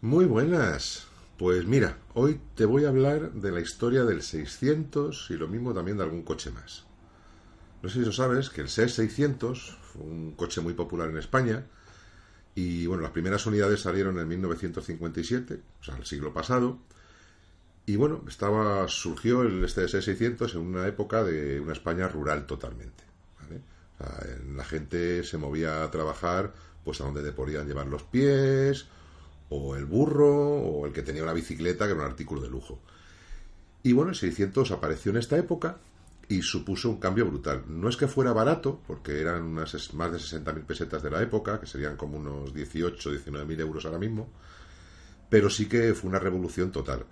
Muy buenas. Pues mira, hoy te voy a hablar de la historia del 600 y lo mismo también de algún coche más. No sé si lo sabes, que el SES 600 fue un coche muy popular en España y bueno, las primeras unidades salieron en 1957, o sea, el siglo pasado. Y bueno, estaba surgió el este SES 600 en una época de una España rural totalmente. la gente se movía a trabajar pues a donde te podían llevar los pies, o el burro, o el que tenía una bicicleta, que era un artículo de lujo. Y bueno, el 600 apareció en esta época y supuso un cambio brutal. No es que fuera barato, porque eran unas más de 60.000 pesetas de la época, que serían como unos 18, 19.000 euros ahora mismo, pero sí que fue una revolución total.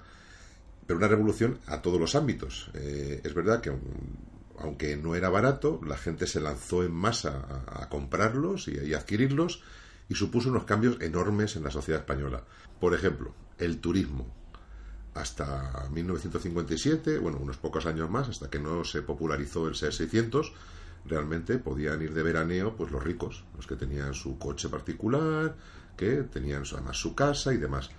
Pero una revolución a todos los ámbitos. Eh, es verdad que aunque no era barato, la gente se lanzó en masa a, comprarlos y, a adquirirlos y supuso unos cambios enormes en la sociedad española. Por ejemplo, el turismo. Hasta 1957, bueno, unos pocos años más, hasta que no se popularizó el SEA 600, realmente podían ir de veraneo pues los ricos, los que tenían su coche particular, que tenían además su casa y demás.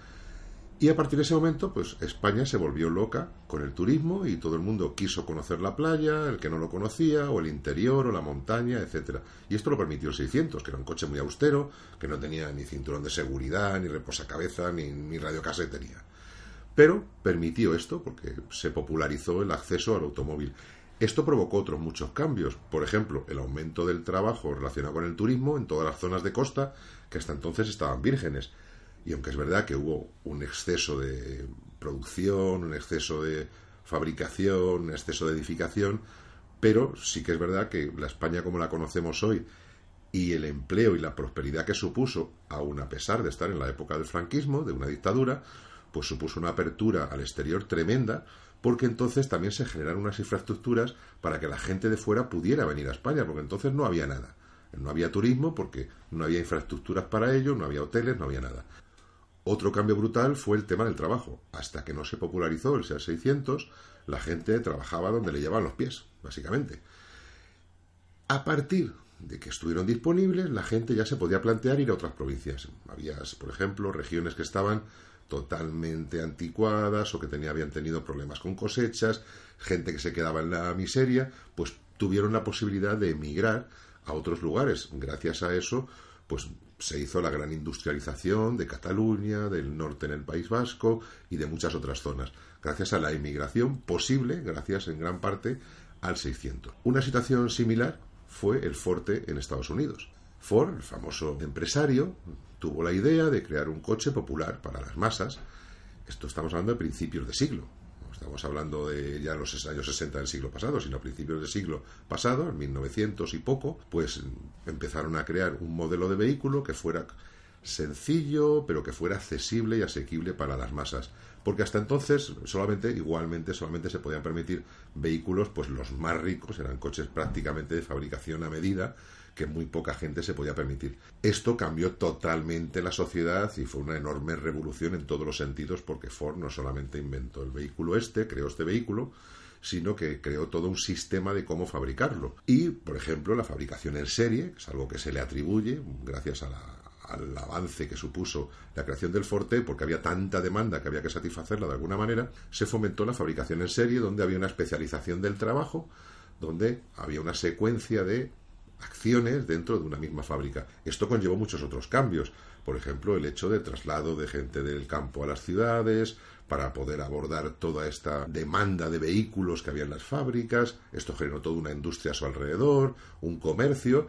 Y a partir de ese momento, pues España se volvió loca con el turismo y todo el mundo quiso conocer la playa, el que no lo conocía, o el interior, o la montaña, etcétera. Y esto lo permitió el 600, que era un coche muy austero, que no tenía ni cinturón de seguridad, ni reposacabeza, ni, ni radiocasetería. Pero permitió esto porque se popularizó el acceso al automóvil. Esto provocó otros muchos cambios, por ejemplo, el aumento del trabajo relacionado con el turismo en todas las zonas de costa que hasta entonces estaban vírgenes y aunque es verdad que hubo un exceso de producción, un exceso de fabricación, un exceso de edificación, pero sí que es verdad que la España como la conocemos hoy y el empleo y la prosperidad que supuso, aun a pesar de estar en la época del franquismo, de una dictadura, pues supuso una apertura al exterior tremenda, porque entonces también se generaron unas infraestructuras para que la gente de fuera pudiera venir a España, porque entonces no había nada. No había turismo porque no había infraestructuras para ello, no había hoteles, no había nada. Otro cambio brutal fue el tema del trabajo. Hasta que no se popularizó el SEA 600, la gente trabajaba donde le llevaban los pies, básicamente. A partir de que estuvieron disponibles, la gente ya se podía plantear ir a otras provincias. Había, por ejemplo, regiones que estaban totalmente anticuadas o que tenía, habían tenido problemas con cosechas, gente que se quedaba en la miseria, pues tuvieron la posibilidad de emigrar a otros lugares. Gracias a eso, pues se hizo la gran industrialización de Cataluña, del norte en el País Vasco y de muchas otras zonas, gracias a la inmigración posible, gracias en gran parte al 600. Una situación similar fue el Forte en Estados Unidos. Ford, el famoso empresario, tuvo la idea de crear un coche popular para las masas. Esto estamos hablando de principios de siglo, estamos hablando de ya los años 60 del siglo pasado, sino a principios del siglo pasado, en 1900 y poco, pues empezaron a crear un modelo de vehículo que fuera sencillo, pero que fuera accesible y asequible para las masas. Porque hasta entonces solamente, igualmente, solamente se podían permitir vehículos, pues los más ricos, eran coches prácticamente de fabricación a medida, que muy poca gente se podía permitir. Esto cambió totalmente la sociedad y fue una enorme revolución en todos los sentidos porque Ford no solamente inventó el vehículo este, creó este vehículo, sino que creó todo un sistema de cómo fabricarlo. Y, por ejemplo, la fabricación en serie, es algo que se le atribuye gracias al avance que supuso la creación del Forte, porque había tanta demanda que había que satisfacerla de alguna manera, se fomentó la fabricación en serie, donde había una especialización del trabajo, donde había una secuencia de acciones dentro de una misma fábrica. Esto conllevó muchos otros cambios, por ejemplo, el hecho de traslado de gente del campo a las ciudades para poder abordar toda esta demanda de vehículos que había en las fábricas. Esto generó toda una industria a su alrededor, un comercio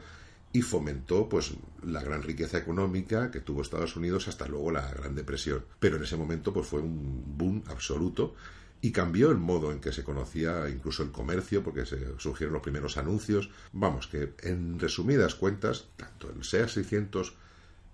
y fomentó pues la gran riqueza económica que tuvo Estados Unidos hasta luego la Gran Depresión. Pero en ese momento pues fue un boom absoluto y cambió el modo en que se conocía incluso el comercio, porque se surgieron los primeros anuncios. Vamos, que en resumidas cuentas, tanto el SEA 600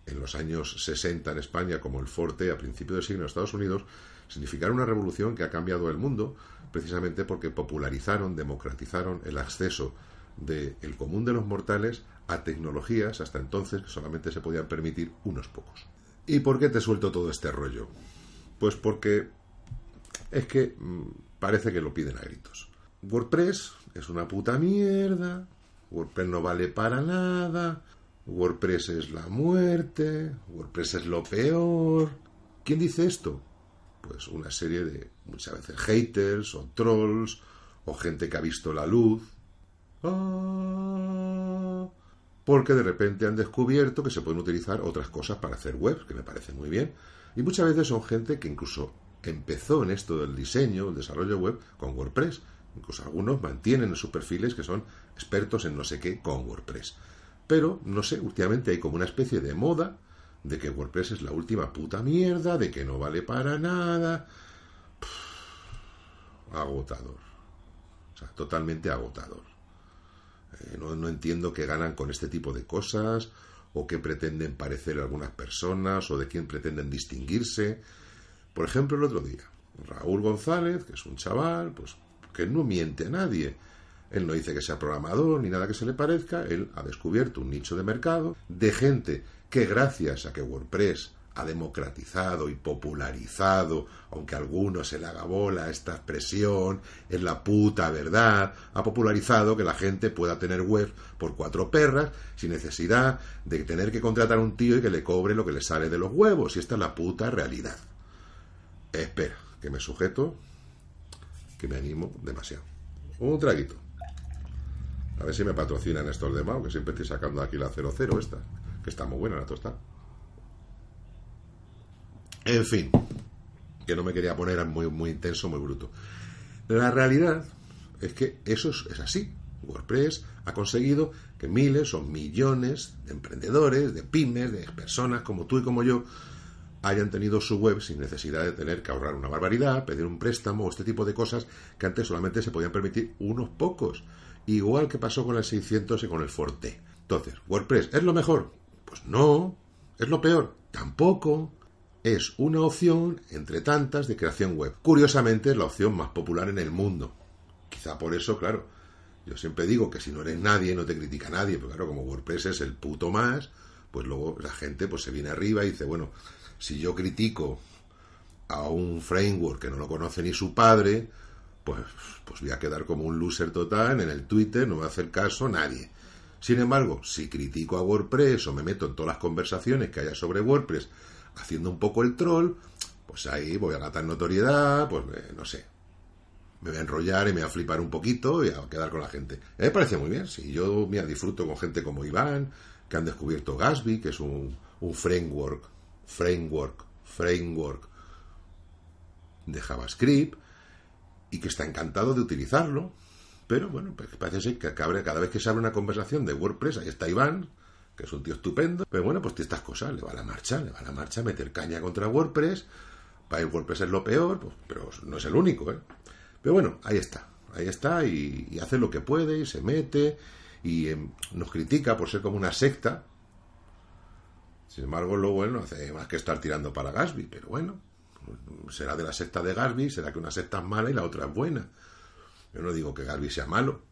en los años 60 en España como el Forte a principios del siglo en Estados Unidos significaron una revolución que ha cambiado el mundo precisamente porque popularizaron, democratizaron el acceso del el común de los mortales a tecnologías hasta entonces que solamente se podían permitir unos pocos. ¿Y por qué te suelto todo este rollo? Pues porque es que mm, parece que lo piden a gritos. WordPress es una puta mierda, WordPress no vale para nada, WordPress es la muerte, WordPress es lo peor. ¿Quién dice esto? Pues una serie de, muchas veces, haters o trolls o gente que ha visto la luz. Ah, porque de repente han descubierto que se pueden utilizar otras cosas para hacer webs, que me parece muy bien. Y muchas veces son gente que incluso empezó en esto del diseño, el desarrollo web con WordPress. Incluso algunos mantienen en sus perfiles que son expertos en no sé qué con WordPress. Pero, no sé, últimamente hay como una especie de moda de que WordPress es la última puta mierda, de que no vale para nada. agotador. O sea, totalmente agotador. Eh, no, no entiendo qué ganan con este tipo de cosas, o qué pretenden parecer algunas personas, o de quién pretenden distinguirse. Por ejemplo, el otro día, Raúl González, que es un chaval, pues que no miente a nadie. Él no dice que sea programador ni nada que se le parezca, él ha descubierto un nicho de mercado de gente que gracias a que WordPress ha democratizado y popularizado, aunque a algunos se le haga bola esta expresión, es la puta verdad, ha popularizado que la gente pueda tener web por cuatro perras sin necesidad de tener que contratar a un tío y que le cobre lo que le sale de los huevos, y esta es la puta realidad. Espera, que me sujeto, que me animo demasiado. Un traguito. A ver si me patrocinan estos demás, que siempre estoy sacando aquí la 00 esta, que está muy buena la tostada. En fin, que no me quería poner muy, muy intenso, muy bruto. La realidad es que eso es, así. WordPress ha conseguido que miles o millones de emprendedores, de pymes, de personas como tú y como yo, hayan tenido su web sin necesidad de tener que ahorrar una barbaridad, pedir un préstamo o este tipo de cosas que antes solamente se podían permitir unos pocos. Igual que pasó con el 600 y con el Forte. Entonces, ¿WordPress es lo mejor? Pues no. ¿Es lo peor? Tampoco es una opción entre tantas de creación web. Curiosamente es la opción más popular en el mundo. Quizá por eso, claro, yo siempre digo que si no eres nadie no te critica nadie, pero claro, como WordPress es el puto más, pues luego la gente pues se viene arriba y dice, bueno, si yo critico a un framework que no lo conoce ni su padre, pues, pues voy a quedar como un loser total en el Twitter, no me va a hacer caso nadie. Sin embargo, si critico a WordPress o me meto en todas las conversaciones que haya sobre WordPress haciendo un poco el troll, pues ahí voy a ganar notoriedad, pues no sé. Me voy a enrollar y me voy a flipar un poquito y a quedar con la gente. Me parece muy bien, si yo mira, disfruto con gente como Iván, que han descubierto Gatsby, que es un, un framework, framework, framework de JavaScript, y que está encantado de utilizarlo. Pero bueno, pues parece ser que cada vez que se abre una conversación de WordPress, ahí está Iván, que es un tío estupendo. Pero bueno, pues estas cosas, le va a la marcha, le va a la marcha meter caña contra WordPress. Para el WordPress es lo peor, pues, pero no es el único, ¿eh? Pero bueno, ahí está, ahí está y, hace lo que puede y se mete y em, nos critica por ser como una secta. Sin embargo, luego él no hace más que estar tirando para Gatsby, pero bueno, será de la secta de Gatsby, será que una secta es mala y la otra es buena. Yo no digo que Gatsby sea malo,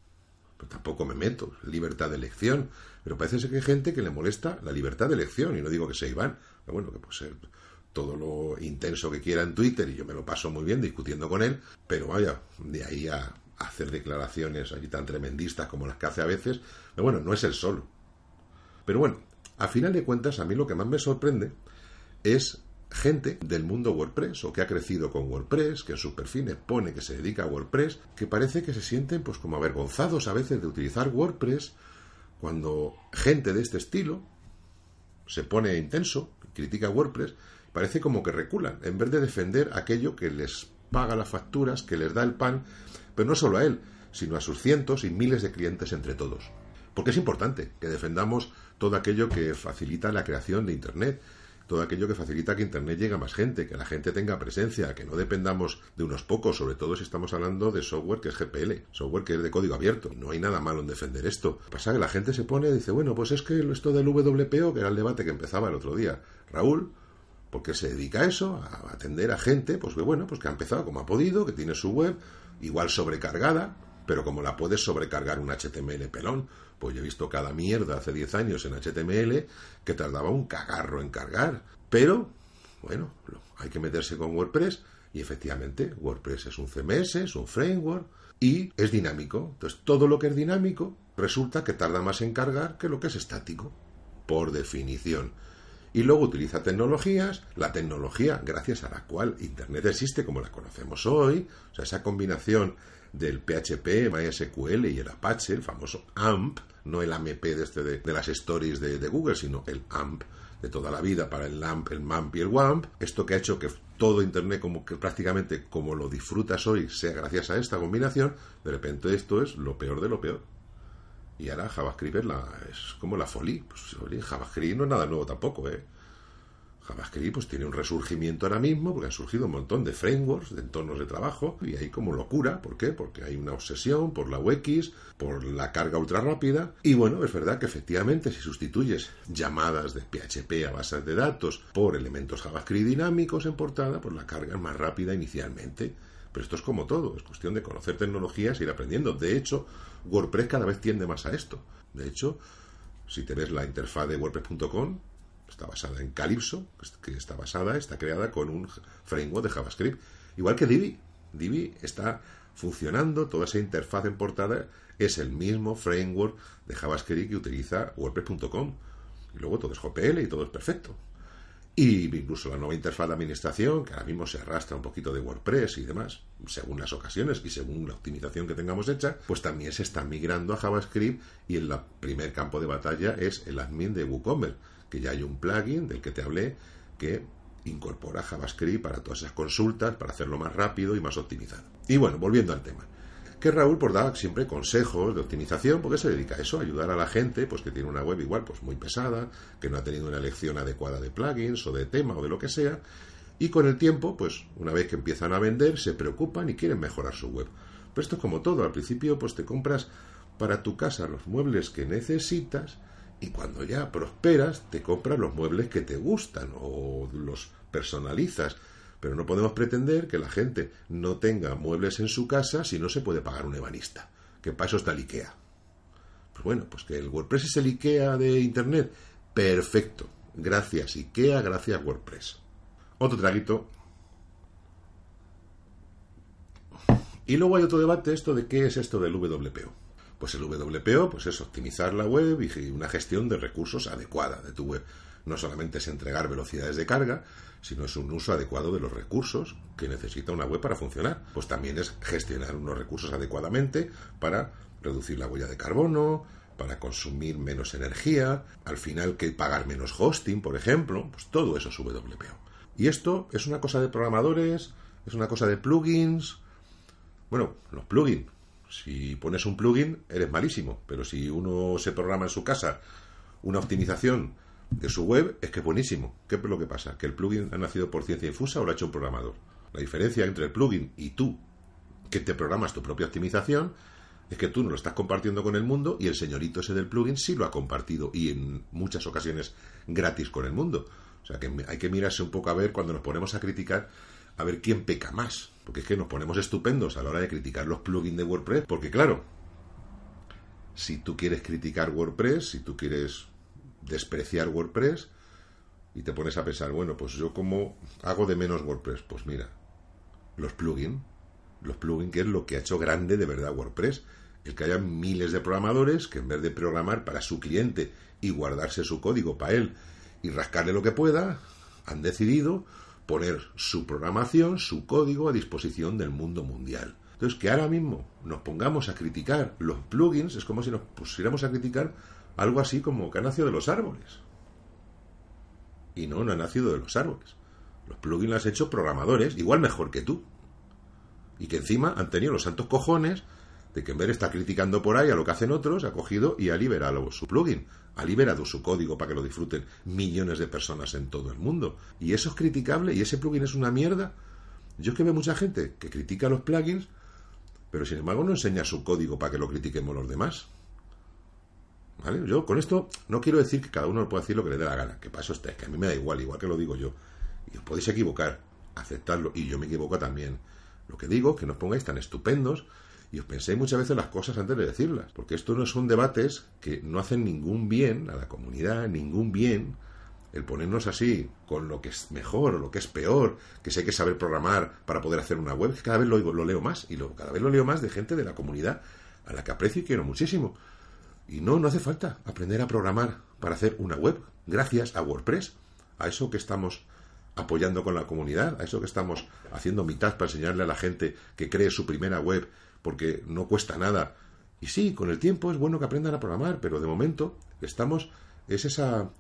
pero tampoco me meto, libertad de elección. Pero parece ser que hay gente que le molesta la libertad de elección, y no digo que sea Iván, pero bueno, que puede ser todo lo intenso que quiera en Twitter, y yo me lo paso muy bien discutiendo con él, pero vaya, de ahí a, hacer declaraciones allí tan tremendistas como las que hace a veces, pero bueno, no es el solo. Pero bueno, a final de cuentas, a mí lo que más me sorprende es gente del mundo WordPress o que ha crecido con WordPress, que en sus perfiles pone que se dedica a WordPress, que parece que se sienten pues como avergonzados a veces de utilizar WordPress cuando gente de este estilo se pone intenso, critica WordPress, parece como que reculan, en vez de defender aquello que les paga las facturas, que les da el pan, pero no solo a él, sino a sus cientos y miles de clientes entre todos. Porque es importante que defendamos todo aquello que facilita la creación de Internet, todo aquello que facilita que Internet llegue a más gente, que la gente tenga presencia, que no dependamos de unos pocos, sobre todo si estamos hablando de software que es GPL, software que es de código abierto. No hay nada malo en defender esto. Pasa que la gente se pone y dice, bueno, pues es que esto del WPO, que era el debate que empezaba el otro día, Raúl, porque se dedica a eso, a atender a gente, pues que bueno, pues que ha empezado como ha podido, que tiene su web, igual sobrecargada, pero como la puedes sobrecargar un HTML pelón, pues yo he visto cada mierda hace 10 años en HTML que tardaba un cagarro en cargar. Pero, bueno, hay que meterse con WordPress y efectivamente WordPress es un CMS, es un framework y es dinámico. Entonces, todo lo que es dinámico resulta que tarda más en cargar que lo que es estático, por definición. Y luego utiliza tecnologías, la tecnología gracias a la cual Internet existe como la conocemos hoy, o sea, esa combinación del PHP, MySQL y el Apache, el famoso AMP, no el AMP de, este de, las stories de, de, Google, sino el AMP de toda la vida para el LAMP, el MAMP y el WAMP. Esto que ha hecho que todo Internet, como que prácticamente como lo disfrutas hoy, sea gracias a esta combinación, de repente esto es lo peor de lo peor. Y ahora JavaScript es, es como la folie. Pues, JavaScript no es nada nuevo tampoco, ¿eh? JavaScript pues tiene un resurgimiento ahora mismo porque han surgido un montón de frameworks, de entornos de trabajo y hay como locura. ¿Por qué? Porque hay una obsesión por la UX, por la carga ultra rápida y bueno, es verdad que efectivamente si sustituyes llamadas de PHP a bases de datos por elementos JavaScript dinámicos en portada, pues la carga es más rápida inicialmente. Pero esto es como todo, es cuestión de conocer tecnologías e ir aprendiendo. De hecho, WordPress cada vez tiende más a esto. De hecho, si te ves la interfaz de WordPress.com, está basada en Calypso, que está basada, está creada con un framework de JavaScript, igual que Divi. Divi está funcionando, toda esa interfaz en portada es el mismo framework de JavaScript que utiliza WordPress.com. Y luego todo es JPL y todo es perfecto. Y incluso la nueva interfaz de administración, que ahora mismo se arrastra un poquito de WordPress y demás, según las ocasiones y según la optimización que tengamos hecha, pues también se está migrando a JavaScript y el primer campo de batalla es el admin de WooCommerce, que ya hay un plugin del que te hablé que incorpora JavaScript para todas esas consultas, para hacerlo más rápido y más optimizado. Y bueno, volviendo al tema que Raúl pues, da siempre consejos de optimización, porque se dedica a eso, ayudar a la gente pues que tiene una web igual pues muy pesada, que no ha tenido una elección adecuada de plugins o de tema o de lo que sea, y con el tiempo, pues una vez que empiezan a vender, se preocupan y quieren mejorar su web. Pero esto es como todo, al principio pues te compras para tu casa los muebles que necesitas y cuando ya prosperas te compras los muebles que te gustan o los personalizas pero no podemos pretender que la gente no tenga muebles en su casa si no se puede pagar un ebanista. Que para eso está el IKEA. Pues bueno, pues que el WordPress es el IKEA de Internet. Perfecto. Gracias IKEA, gracias WordPress. Otro traguito. Y luego hay otro debate, esto de qué es esto del WPO. Pues el WPO pues es optimizar la web y una gestión de recursos adecuada de tu web. No solamente es entregar velocidades de carga, sino es un uso adecuado de los recursos que necesita una web para funcionar. Pues también es gestionar unos recursos adecuadamente para reducir la huella de carbono, para consumir menos energía, al final que pagar menos hosting, por ejemplo, pues todo eso es WPO. Y esto es una cosa de programadores, es una cosa de plugins. Bueno, los plugins. Si pones un plugin, eres malísimo, pero si uno se programa en su casa una optimización de su web es que es buenísimo. ¿Qué es lo que pasa? ¿Que el plugin ha nacido por ciencia infusa o lo ha hecho un programador? La diferencia entre el plugin y tú, que te programas tu propia optimización, es que tú no lo estás compartiendo con el mundo y el señorito ese del plugin sí lo ha compartido y en muchas ocasiones gratis con el mundo. O sea que hay que mirarse un poco a ver cuando nos ponemos a criticar, a ver quién peca más. Porque es que nos ponemos estupendos a la hora de criticar los plugins de WordPress. Porque claro, si tú quieres criticar WordPress, si tú quieres despreciar WordPress y te pones a pensar, bueno, pues yo como hago de menos WordPress, pues mira, los plugins, los plugins que es lo que ha hecho grande de verdad WordPress, el que haya miles de programadores que en vez de programar para su cliente y guardarse su código para él y rascarle lo que pueda, han decidido poner su programación, su código a disposición del mundo mundial. Entonces, que ahora mismo nos pongamos a criticar los plugins es como si nos pusiéramos a criticar algo así como que ha nacido de los árboles. Y no, no ha nacido de los árboles. Los plugins los han hecho programadores, igual mejor que tú. Y que encima han tenido los santos cojones de que en vez de estar criticando por ahí a lo que hacen otros, ha cogido y ha liberado su plugin, ha liberado su código para que lo disfruten millones de personas en todo el mundo. Y eso es criticable y ese plugin es una mierda. Yo es que veo mucha gente que critica los plugins, pero sin embargo no enseña su código para que lo critiquemos los demás. Yo con esto no quiero decir que cada uno pueda decir lo que le dé la gana, que eso está, que a mí me da igual, igual que lo digo yo. Y os podéis equivocar, aceptarlo, y yo me equivoco también. Lo que digo es que no os pongáis tan estupendos y os penséis muchas veces las cosas antes de decirlas, porque esto no son debates que no hacen ningún bien a la comunidad, ningún bien el ponernos así con lo que es mejor o lo que es peor, que sé que saber programar para poder hacer una web, cada vez lo, lo leo más y lo, cada vez lo leo más de gente de la comunidad a la que aprecio y quiero muchísimo. Y no, no hace falta aprender a programar para hacer una web. Gracias a WordPress. a eso que estamos apoyando con la comunidad, a eso que estamos haciendo mitad para enseñarle a la gente que cree su primera web porque no cuesta nada. Y sí, con el tiempo es bueno que aprendan a programar, pero de momento estamos, es esa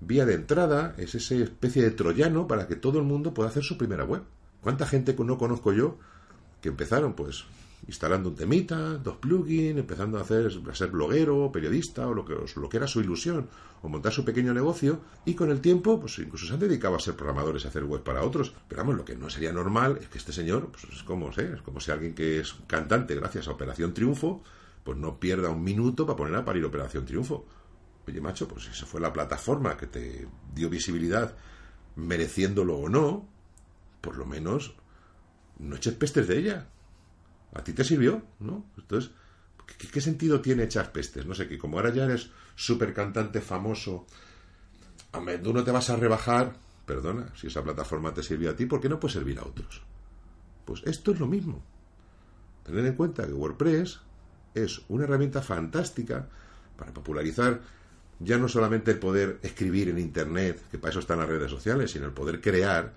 vía de entrada, es esa especie de troyano para que todo el mundo pueda hacer su primera web. ¿Cuánta gente no conozco yo que empezaron pues instalando un temita, dos plugins, empezando a hacer a ser bloguero, periodista o lo que, lo que era su ilusión, o montar su pequeño negocio, y con el tiempo, pues incluso se han dedicado a ser programadores y a hacer web para otros. Pero vamos, lo que no sería normal es que este señor, pues es como, es como si alguien que es cantante gracias a Operación Triunfo, pues no pierda un minuto para poner a parir Operación Triunfo. Oye, macho, pues esa fue la plataforma que te dio visibilidad, mereciéndolo o no, por lo menos no eches pestes de ella. A ti te sirvió, ¿no? Entonces, ¿qué, sentido tiene echar pestes? No sé, que como ahora ya eres súper cantante famoso, a tú no te vas a rebajar, perdona, si esa plataforma te sirvió a ti, ¿por qué no puede servir a otros? Pues esto es lo mismo. Tener en cuenta que WordPress es una herramienta fantástica para popularizar ya no solamente el poder escribir en Internet, que para eso están las redes sociales, sino el poder crear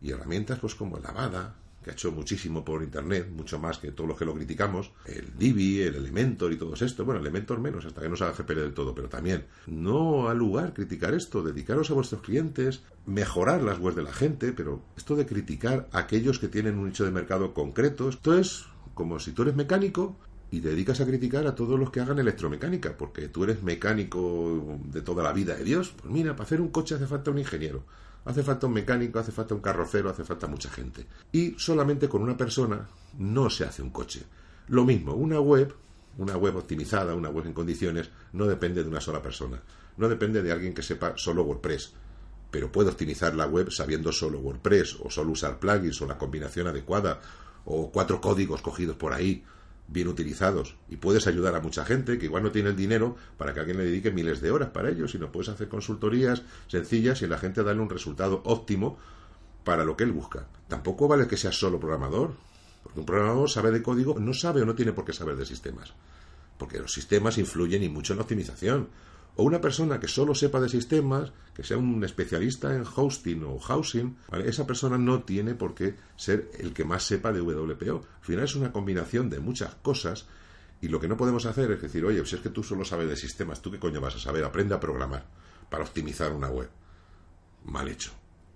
y herramientas pues como la Avada, que ha hecho muchísimo por Internet, mucho más que todos los que lo criticamos, el Divi, el Elementor y todo esto. Bueno, Elementor menos, hasta que no se haga GPL del todo, pero también no ha lugar criticar esto, dedicaros a vuestros clientes, mejorar las webs de la gente, pero esto de criticar a aquellos que tienen un nicho de mercado concreto, esto es como si tú eres mecánico y te dedicas a criticar a todos los que hagan electromecánica, porque tú eres mecánico de toda la vida de Dios. Pues mira, para hacer un coche hace falta un ingeniero. Hace falta un mecánico, hace falta un carrocero, hace falta mucha gente. Y solamente con una persona no se hace un coche. Lo mismo, una web, una web optimizada, una web en condiciones, no depende de una sola persona. No depende de alguien que sepa solo WordPress. Pero puede optimizar la web sabiendo solo WordPress, o solo usar plugins, o la combinación adecuada, o cuatro códigos cogidos por ahí bien utilizados y puedes ayudar a mucha gente que igual no tiene el dinero para que alguien le dedique miles de horas para ello, sino puedes hacer consultorías sencillas y la gente darle un resultado óptimo para lo que él busca. Tampoco vale que sea solo programador, porque un programador sabe de código, no sabe o no tiene por qué saber de sistemas, porque los sistemas influyen y mucho en la optimización o una persona que solo sepa de sistemas, que sea un especialista en hosting o housing, esa persona no tiene por qué ser el que más sepa de WPO. Al final es una combinación de muchas cosas y lo que no podemos hacer es decir, oye, si es que tú solo sabes de sistemas, ¿tú qué coño vas a saber? Aprende a programar para optimizar una web. Mal hecho.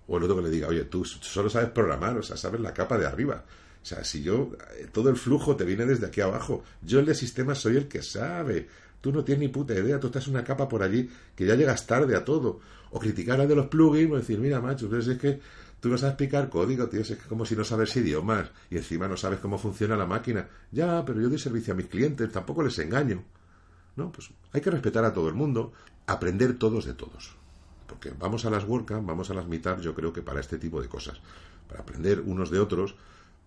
O el otro que le diga, oye, tú solo sabes programar, o sea, sabes la capa de arriba. O sea, si yo, eh, todo el flujo te viene desde aquí abajo. Yo el de sistemas soy el que sabe. Tú no tienes ni puta idea, tú estás una capa por allí que ya llegas tarde a todo. O criticar a de los plugins o decir, mira, macho, es que tú no sabes explicar código, tío, es como si no sabes idiomas y encima no sabes cómo funciona la máquina. Ya, pero yo doy servicio a mis clientes, tampoco les engaño. No, pues hay que respetar a todo el mundo, aprender todos de todos. Porque vamos a las WordCamp, vamos a las Meetup, yo creo que para este tipo de cosas. Para aprender unos de otros,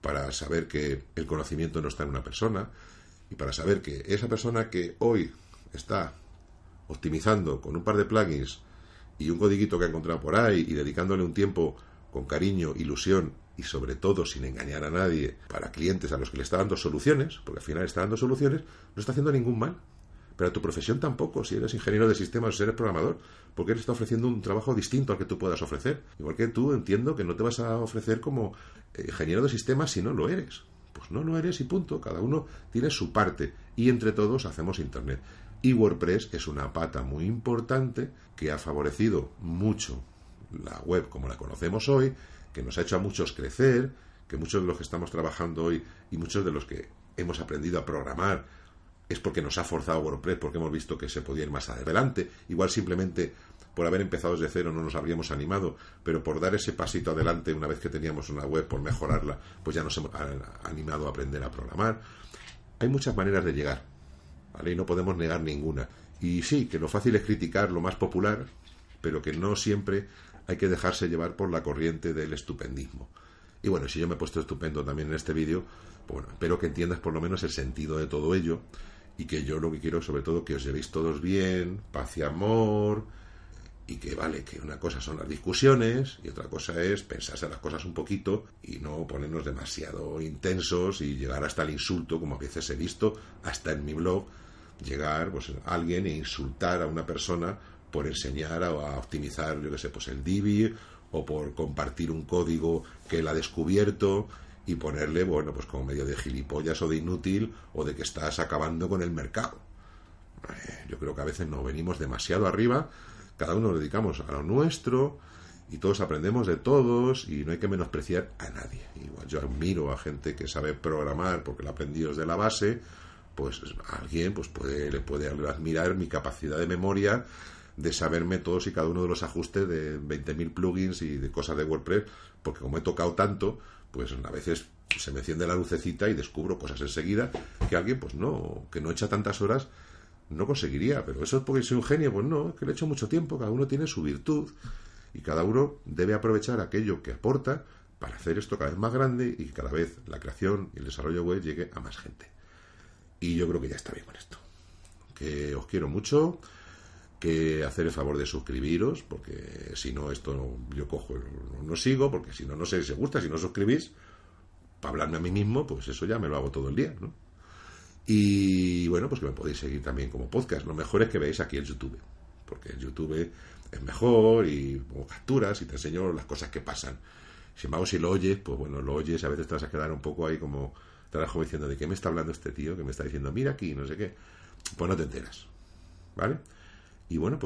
para saber que el conocimiento no está en una persona y para saber que esa persona que hoy está optimizando con un par de plugins y un codiguito que ha encontrado por ahí y dedicándole un tiempo con cariño, ilusión y sobre todo sin engañar a nadie para clientes a los que le está dando soluciones, porque al final está dando soluciones, no está haciendo ningún mal. Pero a tu profesión tampoco, si eres ingeniero de sistemas o si eres programador, porque él está ofreciendo un trabajo distinto al que tú puedas ofrecer. Igual que tú entiendo que no te vas a ofrecer como eh, ingeniero de sistemas si no lo eres. Pues no lo eres y punto. Cada uno tiene su parte y entre todos hacemos Internet. Y WordPress es una pata muy importante que ha favorecido mucho la web como la conocemos hoy, que nos ha hecho a muchos crecer, que muchos de los que estamos trabajando hoy y muchos de los que hemos aprendido a programar es porque nos ha forzado WordPress, porque hemos visto que se podía ir más adelante. Igual simplemente por haber empezado desde cero no nos habríamos animado, pero por dar ese pasito adelante una vez que teníamos una web, por mejorarla, pues ya nos hemos animado a aprender a programar. Hay muchas maneras de llegar. Y no podemos negar ninguna. Y sí, que lo fácil es criticar lo más popular, pero que no siempre hay que dejarse llevar por la corriente del estupendismo. Y bueno, si yo me he puesto estupendo también en este vídeo, pues bueno, espero que entiendas por lo menos el sentido de todo ello y que yo lo que quiero sobre todo que os llevéis todos bien, paz y amor, y que vale, que una cosa son las discusiones y otra cosa es pensarse las cosas un poquito y no ponernos demasiado intensos y llegar hasta el insulto, como a veces he visto, hasta en mi blog, llegar pues, alguien e insultar a una persona por enseñar a, a optimizar, yo qué sé, pues el Divi o por compartir un código que él ha descubierto y ponerle, bueno, pues como medio de gilipollas o de inútil o de que estás acabando con el mercado. Eh, Yo creo que a veces nos venimos demasiado arriba, cada uno nos dedicamos a lo nuestro y todos aprendemos de todos y no hay que menospreciar a nadie. Igual yo admiro a gente que sabe programar porque lo aprendido desde la base, pues alguien pues puede, le puede admirar mi capacidad de memoria de saberme todos y cada uno de los ajustes de 20.000 plugins y de cosas de WordPress, porque como he tocado tanto, pues a veces se me enciende la lucecita y descubro cosas enseguida que alguien, pues no, que no echa tantas horas, no conseguiría. Pero eso es porque soy un genio, pues no, es que le he hecho mucho tiempo, cada uno tiene su virtud y cada uno debe aprovechar aquello que aporta para hacer esto cada vez más grande y cada vez la creación y el desarrollo web llegue a más gente. Y yo creo que ya está bien con esto. Que os quiero mucho que hacer el favor de suscribiros, porque si no, esto yo cojo, no, sigo, porque si no, no sé si os gusta, si no suscribís, para hablarme a mí mismo, pues eso ya me lo hago todo el día, ¿no? Y bueno, pues que me podéis seguir también como podcast. Lo mejor es que veáis aquí el YouTube, porque el YouTube es mejor y pongo capturas y te enseño las cosas que pasan. Sin embargo, si lo oyes, pues bueno, lo oyes a veces te vas a quedar un poco ahí como, como diciendo, ¿de qué me está hablando este tío? Que me está diciendo, mira aquí, no sé qué. Pues no te enteras, ¿vale? Y bueno, pues